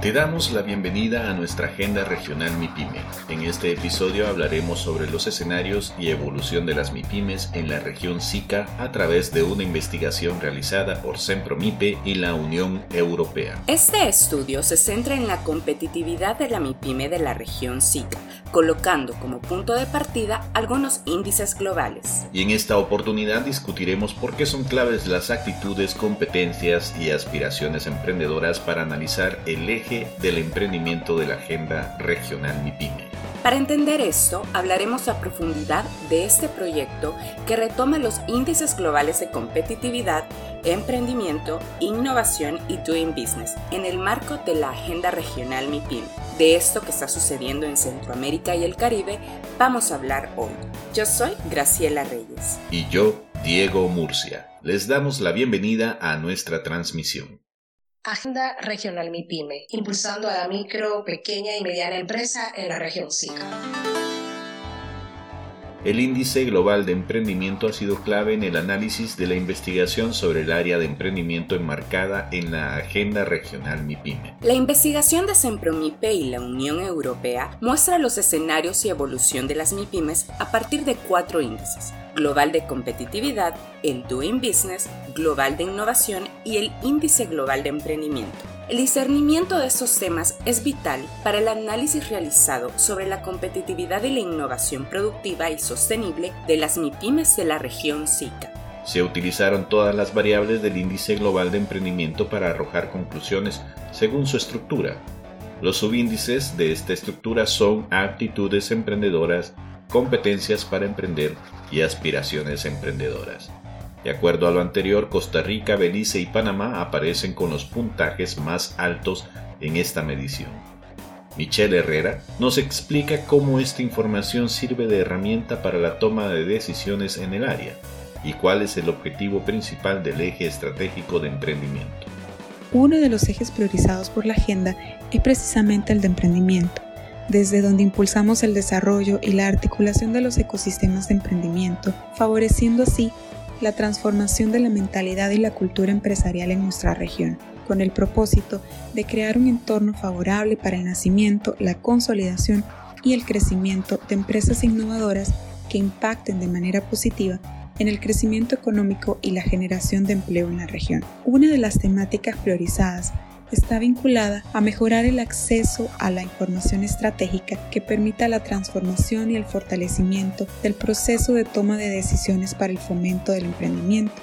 Te damos la bienvenida a nuestra agenda regional MIPYME. En este episodio hablaremos sobre los escenarios y evolución de las MIPYMES en la región SICA a través de una investigación realizada por Sempromipe y la Unión Europea. Este estudio se centra en la competitividad de la MIPYME de la región SICA, colocando como punto de partida algunos índices globales. Y en esta oportunidad discutiremos por qué son claves las actitudes, competencias y aspiraciones emprendedoras para analizar el eje del emprendimiento de la Agenda Regional MIPYME. Para entender esto, hablaremos a profundidad de este proyecto que retoma los índices globales de competitividad, emprendimiento, innovación y doing business en el marco de la Agenda Regional MIPYME. De esto que está sucediendo en Centroamérica y el Caribe vamos a hablar hoy. Yo soy Graciela Reyes. Y yo, Diego Murcia. Les damos la bienvenida a nuestra transmisión. Agenda Regional MIPYME, impulsando a la micro, pequeña y mediana empresa en la región SICA. El índice global de emprendimiento ha sido clave en el análisis de la investigación sobre el área de emprendimiento enmarcada en la Agenda Regional MIPYME. La investigación de Sempromipe y la Unión Europea muestra los escenarios y evolución de las MIPYMES a partir de cuatro índices global de competitividad, el Doing Business, global de innovación y el índice global de emprendimiento. El discernimiento de estos temas es vital para el análisis realizado sobre la competitividad y la innovación productiva y sostenible de las MIPIMES de la región SICA. Se utilizaron todas las variables del índice global de emprendimiento para arrojar conclusiones según su estructura. Los subíndices de esta estructura son actitudes emprendedoras, competencias para emprender y aspiraciones emprendedoras. De acuerdo a lo anterior, Costa Rica, Belice y Panamá aparecen con los puntajes más altos en esta medición. Michelle Herrera nos explica cómo esta información sirve de herramienta para la toma de decisiones en el área y cuál es el objetivo principal del eje estratégico de emprendimiento. Uno de los ejes priorizados por la agenda es precisamente el de emprendimiento desde donde impulsamos el desarrollo y la articulación de los ecosistemas de emprendimiento, favoreciendo así la transformación de la mentalidad y la cultura empresarial en nuestra región, con el propósito de crear un entorno favorable para el nacimiento, la consolidación y el crecimiento de empresas innovadoras que impacten de manera positiva en el crecimiento económico y la generación de empleo en la región. Una de las temáticas priorizadas está vinculada a mejorar el acceso a la información estratégica que permita la transformación y el fortalecimiento del proceso de toma de decisiones para el fomento del emprendimiento.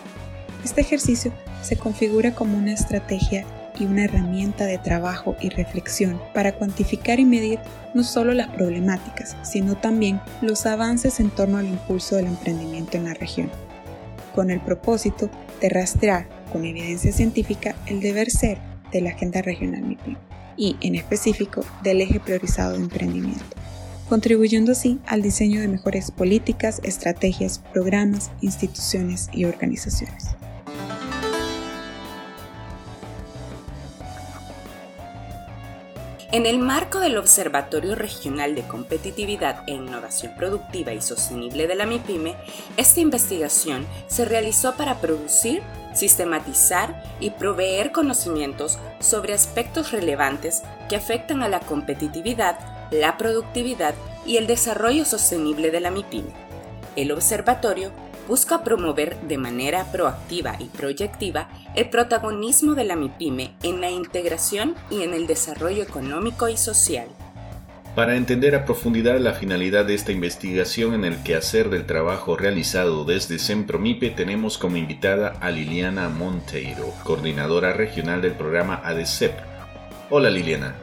Este ejercicio se configura como una estrategia y una herramienta de trabajo y reflexión para cuantificar y medir no solo las problemáticas, sino también los avances en torno al impulso del emprendimiento en la región, con el propósito de rastrear con evidencia científica el deber ser de la Agenda Regional MIPIM y, en específico, del eje priorizado de emprendimiento, contribuyendo así al diseño de mejores políticas, estrategias, programas, instituciones y organizaciones. En el marco del Observatorio Regional de Competitividad e Innovación Productiva y Sostenible de la MIPYME, esta investigación se realizó para producir sistematizar y proveer conocimientos sobre aspectos relevantes que afectan a la competitividad, la productividad y el desarrollo sostenible de la MIPYME. El observatorio busca promover de manera proactiva y proyectiva el protagonismo de la MIPYME en la integración y en el desarrollo económico y social. Para entender a profundidad la finalidad de esta investigación en el quehacer del trabajo realizado desde Sempromipe, tenemos como invitada a Liliana Monteiro, coordinadora regional del programa ADECEP. Hola Liliana.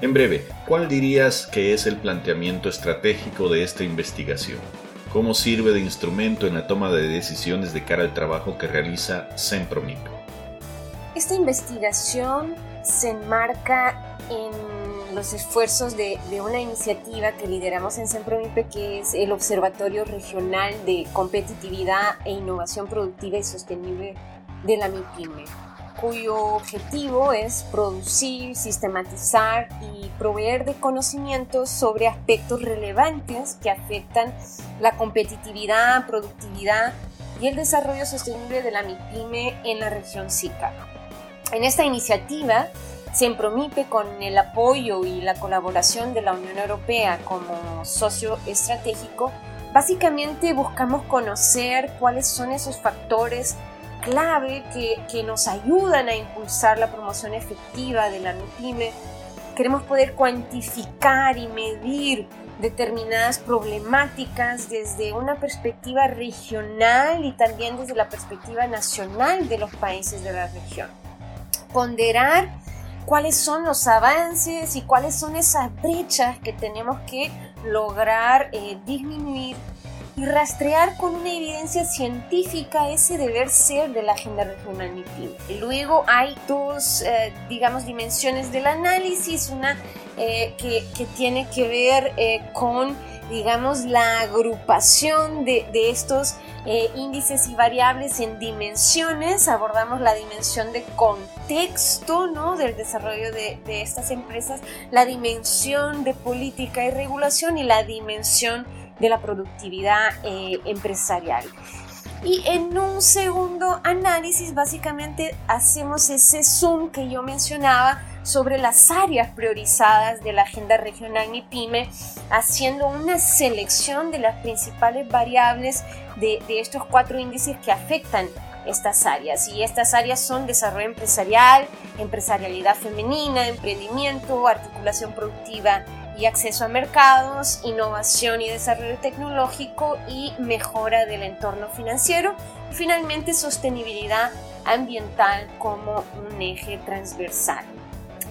En breve, ¿cuál dirías que es el planteamiento estratégico de esta investigación? ¿Cómo sirve de instrumento en la toma de decisiones de cara al trabajo que realiza Sempromipe? Esta investigación se enmarca en los esfuerzos de, una iniciativa que lideramos en Sempromipe, que es el Observatorio Regional de Competitividad e Innovación Productiva y Sostenible de la MIPYME, cuyo objetivo es producir, sistematizar y proveer de conocimientos sobre aspectos relevantes que afectan la competitividad, productividad y el desarrollo sostenible de la MIPYME en la región SICA. En esta iniciativa, Sempromipe, con el apoyo y la colaboración de la Unión Europea como socio estratégico, básicamente buscamos conocer cuáles son esos factores clave que, que nos ayudan a impulsar la promoción efectiva de la MIPYME. Queremos poder cuantificar y medir determinadas problemáticas desde una perspectiva regional y también desde la perspectiva nacional de los países de la región. Ponderar cuáles son los avances y cuáles son esas brechas que tenemos que lograr eh, disminuir y rastrear con una evidencia científica ese deber ser de la agenda regional MIPIM. Luego hay dos, eh, digamos, dimensiones del análisis, una eh, que, que, tiene que ver eh, con, digamos, la agrupación de, de estos índices y variables en dimensiones. Abordamos la dimensión de contexto, ¿no? Del desarrollo de, de estas empresas, la dimensión de política y regulación y la dimensión de la productividad eh, empresarial. Y en un segundo análisis básicamente hacemos ese zoom que yo mencionaba sobre las áreas priorizadas de la agenda regional MIPYME, haciendo una selección de las principales variables de, de estos cuatro índices que afectan estas áreas. Y estas áreas son desarrollo empresarial, empresarialidad femenina, emprendimiento, articulación productiva y acceso a mercados, innovación y desarrollo tecnológico y mejora del entorno financiero y finalmente sostenibilidad ambiental como un eje transversal.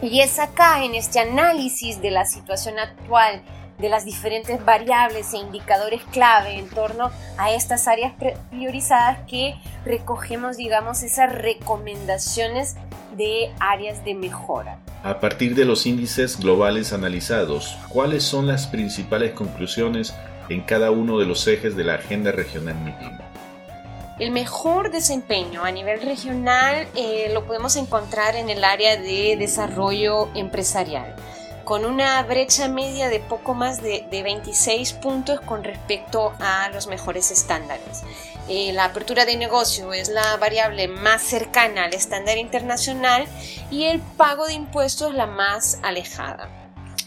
Y es acá en este análisis de la situación actual de las diferentes variables e indicadores clave en torno a estas áreas priorizadas que recogemos, digamos, esas recomendaciones de áreas de mejora. A partir de los índices globales analizados, ¿cuáles son las principales conclusiones en cada uno de los ejes de la agenda regional? El mejor desempeño a nivel regional eh, lo podemos encontrar en el área de desarrollo empresarial con una brecha media de poco más de, 26 puntos con respecto a los mejores estándares. Eh, la apertura de negocio es la variable más cercana al estándar internacional y el pago de impuestos la más alejada.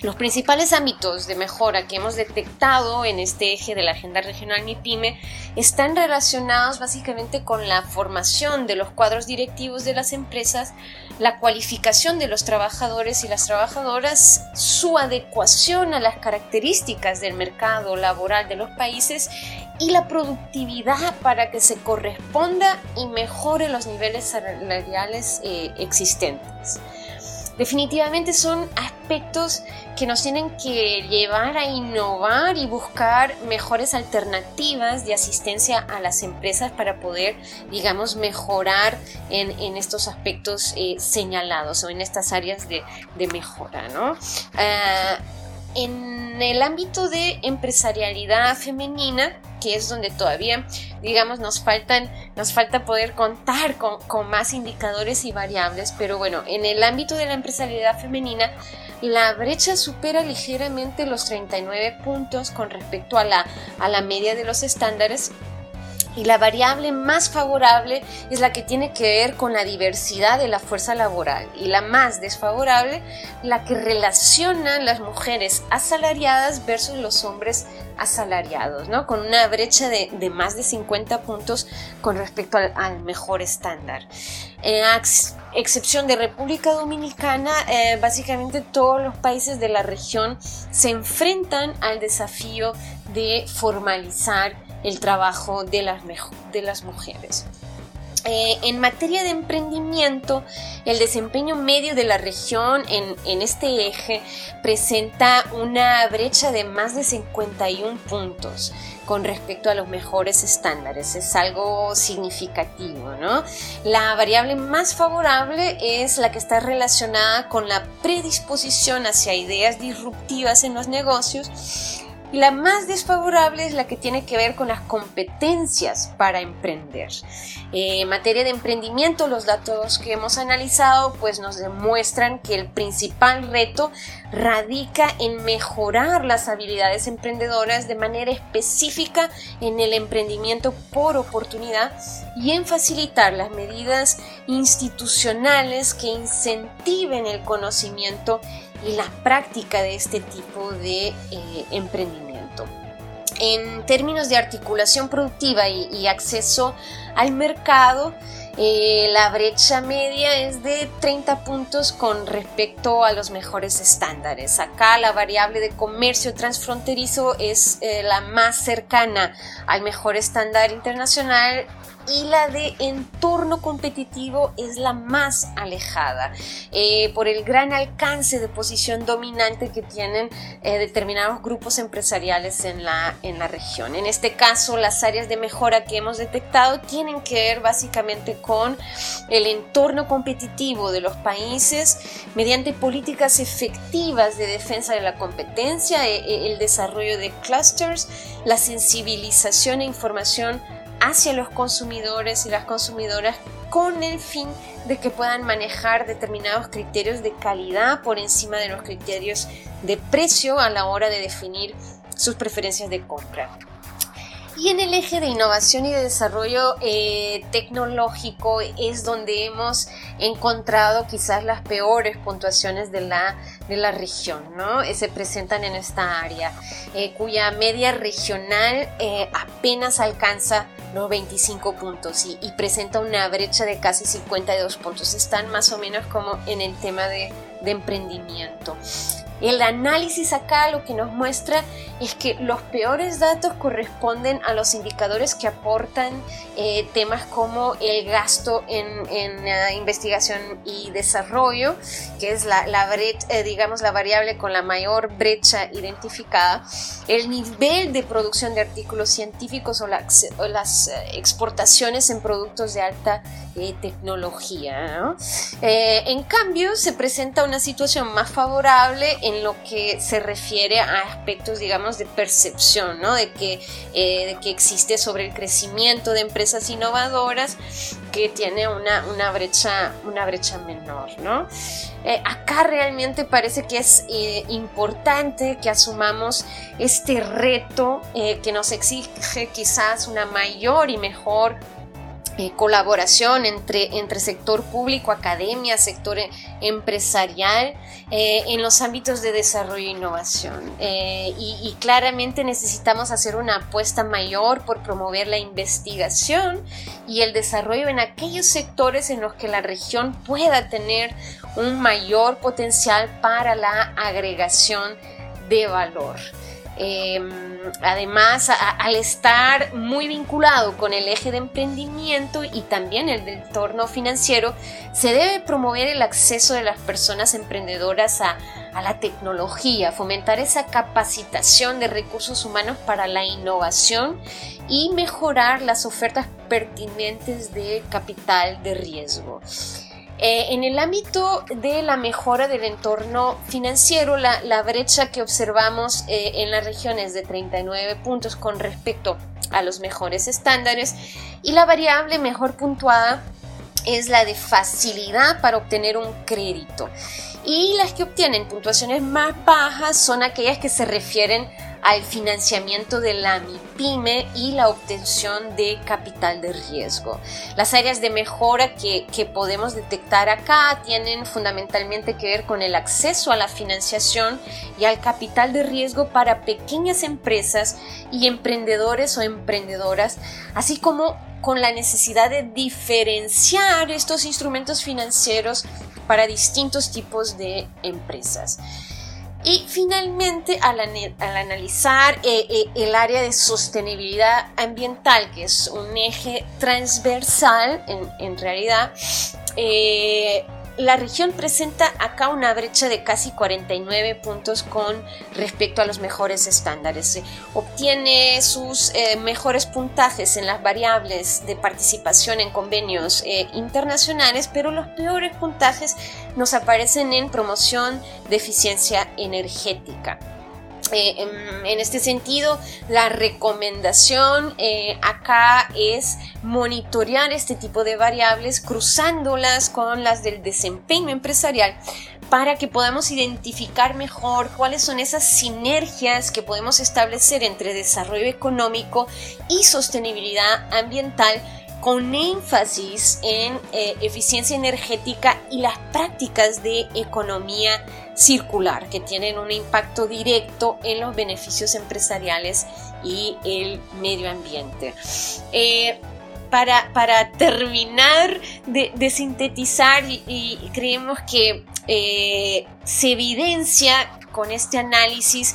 Los principales ámbitos de mejora que hemos detectado en este eje de la agenda regional MIPYME están relacionados básicamente con la formación de los cuadros directivos de las empresas, la cualificación de los trabajadores y las trabajadoras, su adecuación a las características del mercado laboral de los países y la productividad para que se corresponda y mejore los niveles salariales eh, existentes. Definitivamente son aspectos que nos tienen que llevar a innovar y buscar mejores alternativas de asistencia a las empresas para poder, digamos, mejorar en, estos aspectos eh, señalados o en estas áreas de, mejora, ¿no? Ah, en el ámbito de empresarialidad femenina, que es donde todavía, digamos, nos faltan, nos falta poder contar con, con, más indicadores y variables, pero bueno, en el ámbito de la empresarialidad femenina, la brecha supera ligeramente los 39 puntos con respecto a la, a la media de los estándares y la variable más favorable es la que tiene que ver con la diversidad de la fuerza laboral y la más desfavorable la que relaciona las mujeres asalariadas versus los hombres asalariados, ¿no? con una brecha de, más de 50 puntos con respecto al, mejor estándar. En excepción de República Dominicana, eh, básicamente todos los países de la región se enfrentan al desafío de formalizar el trabajo de las, de las mujeres. Eh, en materia de emprendimiento, el desempeño medio de la región en, en, este eje presenta una brecha de más de 51 puntos con respecto a los mejores estándares. Es algo significativo, ¿no? La variable más favorable es la que está relacionada con la predisposición hacia ideas disruptivas en los negocios y la más desfavorable es la que tiene que ver con las competencias para emprender. Eh, en materia de emprendimiento, los datos que hemos analizado pues nos demuestran que el principal reto radica en mejorar las habilidades emprendedoras de manera específica en el emprendimiento por oportunidad y en facilitar las medidas institucionales que incentiven el conocimiento y la práctica de este tipo de eh, emprendimiento. En términos de articulación productiva y acceso al mercado, eh, la brecha media es de 30 puntos con respecto a los mejores estándares. Acá la variable de comercio transfronterizo es eh, la más cercana al mejor estándar internacional y la de entorno competitivo es la más alejada eh, por el gran alcance de posición dominante que tienen eh, determinados grupos empresariales en la, en la región. En este caso, las áreas de mejora que hemos detectado tienen que ver básicamente con el entorno competitivo de los países mediante políticas efectivas de defensa de la competencia, e, el desarrollo de clusters, la sensibilización e información hacia los consumidores y las consumidoras con el fin de que puedan manejar determinados criterios de calidad por encima de los criterios de precio a la hora de definir sus preferencias de compra. Y en el eje de innovación y de desarrollo eh, tecnológico es donde hemos encontrado quizás las peores puntuaciones de la, de la región, ¿no? Eh, se presentan en esta área, eh, cuya media regional apenas alcanza los 25 puntos y, presenta una brecha de casi 52 puntos. Están más o menos como en el tema de emprendimiento. El análisis acá lo que nos muestra es que los peores datos corresponden a los indicadores que aportan eh, temas como el gasto en, investigación y desarrollo, que es la, eh, digamos, la variable con la mayor brecha identificada, el nivel de producción de artículos científicos o, las eh, exportaciones en productos de alta tecnología. en cambio, se presenta una situación más favorable en lo que se refiere a aspectos, digamos, de percepción, ¿no? De que, eh, de que existe sobre el crecimiento de empresas innovadoras que tiene una, una brecha, una brecha menor, ¿no? Eh, acá realmente parece que es eh, importante que asumamos este reto que nos exige quizás una mayor y mejor eh, colaboración entre, entre sector público, academia, sector e, empresarial eh, en los ámbitos de desarrollo e innovación. Eh, y, claramente necesitamos hacer una apuesta mayor por promover la investigación y el desarrollo en aquellos sectores en los que la región pueda tener un mayor potencial para la agregación de valor. Em, además, al estar muy vinculado con el eje de emprendimiento y también el del entorno financiero, se debe promover el acceso de las personas emprendedoras a, a la tecnología, fomentar esa capacitación de recursos humanos para la innovación y mejorar las ofertas pertinentes de capital de riesgo. Eh, en el ámbito de la mejora del entorno financiero, la, brecha que observamos eh, en las regiones de 39 puntos con respecto a los mejores estándares y la variable mejor puntuada es la de facilidad para obtener un crédito. Y las que obtienen puntuaciones más bajas son aquellas que se refieren al financiamiento de la MIPYME y la obtención de capital de riesgo. Las áreas de mejora que, podemos detectar acá tienen fundamentalmente que ver con el acceso a la financiación y al capital de riesgo para pequeñas empresas y emprendedores o emprendedoras, así como con la necesidad de diferenciar estos instrumentos financieros para distintos tipos de empresas. Y finalmente, al, analizar eh, eh, el área de sostenibilidad ambiental, que es un eje transversal en, realidad, eh, la región presenta acá una brecha de casi 49 puntos con respecto a los mejores estándares. Obtiene sus eh, mejores puntajes en las variables de participación en convenios eh, internacionales, pero los peores puntajes nos aparecen en promoción de eficiencia energética. Eh, en, este sentido, la recomendación eh, acá es monitorear este tipo de variables cruzándolas con las del desempeño empresarial para que podamos identificar mejor cuáles son esas sinergias que podemos establecer entre desarrollo económico y sostenibilidad ambiental con énfasis en eh, eficiencia energética y las prácticas de economía circular que tienen un impacto directo en los beneficios empresariales y el medio ambiente. Eh, para, para, terminar de, sintetizar y, creemos que eh, se evidencia con este análisis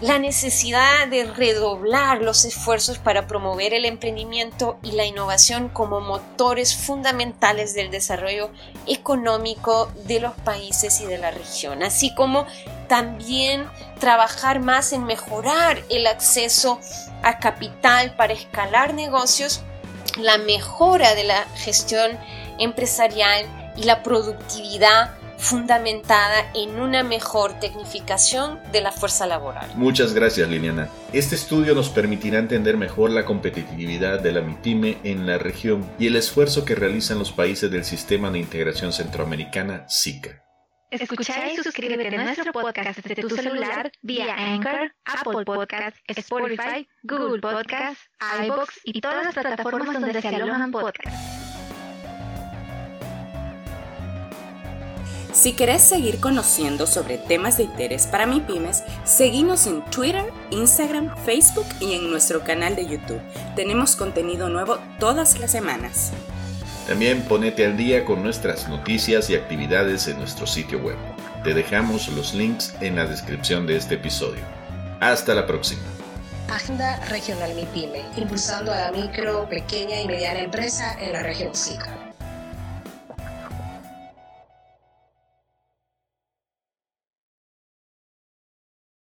la necesidad de redoblar los esfuerzos para promover el emprendimiento y la innovación como motores fundamentales del desarrollo económico de los países y de la región, así como también trabajar más en mejorar el acceso a capital para escalar negocios, la mejora de la gestión empresarial y la productividad fundamentada en una mejor tecnificación de la fuerza laboral. Muchas gracias Liliana. Este estudio nos permitirá entender mejor la competitividad de la MIPYME en la región y el esfuerzo que realizan los países del Sistema de Integración Centroamericana SICA. Escucha y suscríbete a nuestro podcast desde tu celular vía Anchor, Apple Podcasts, Spotify, Google Podcasts, iBox y todas las plataformas donde se alojan podcasts. Si querés seguir conociendo sobre temas de interés para mi pymes, seguimos en Twitter, Instagram, Facebook y en nuestro canal de YouTube. Tenemos contenido nuevo todas las semanas. También ponete al día con nuestras noticias y actividades en nuestro sitio web. Te dejamos los links en la descripción de este episodio. Hasta la próxima. Agenda Regional MIPYME, impulsando a la micro, pequeña y mediana empresa en la región SICA.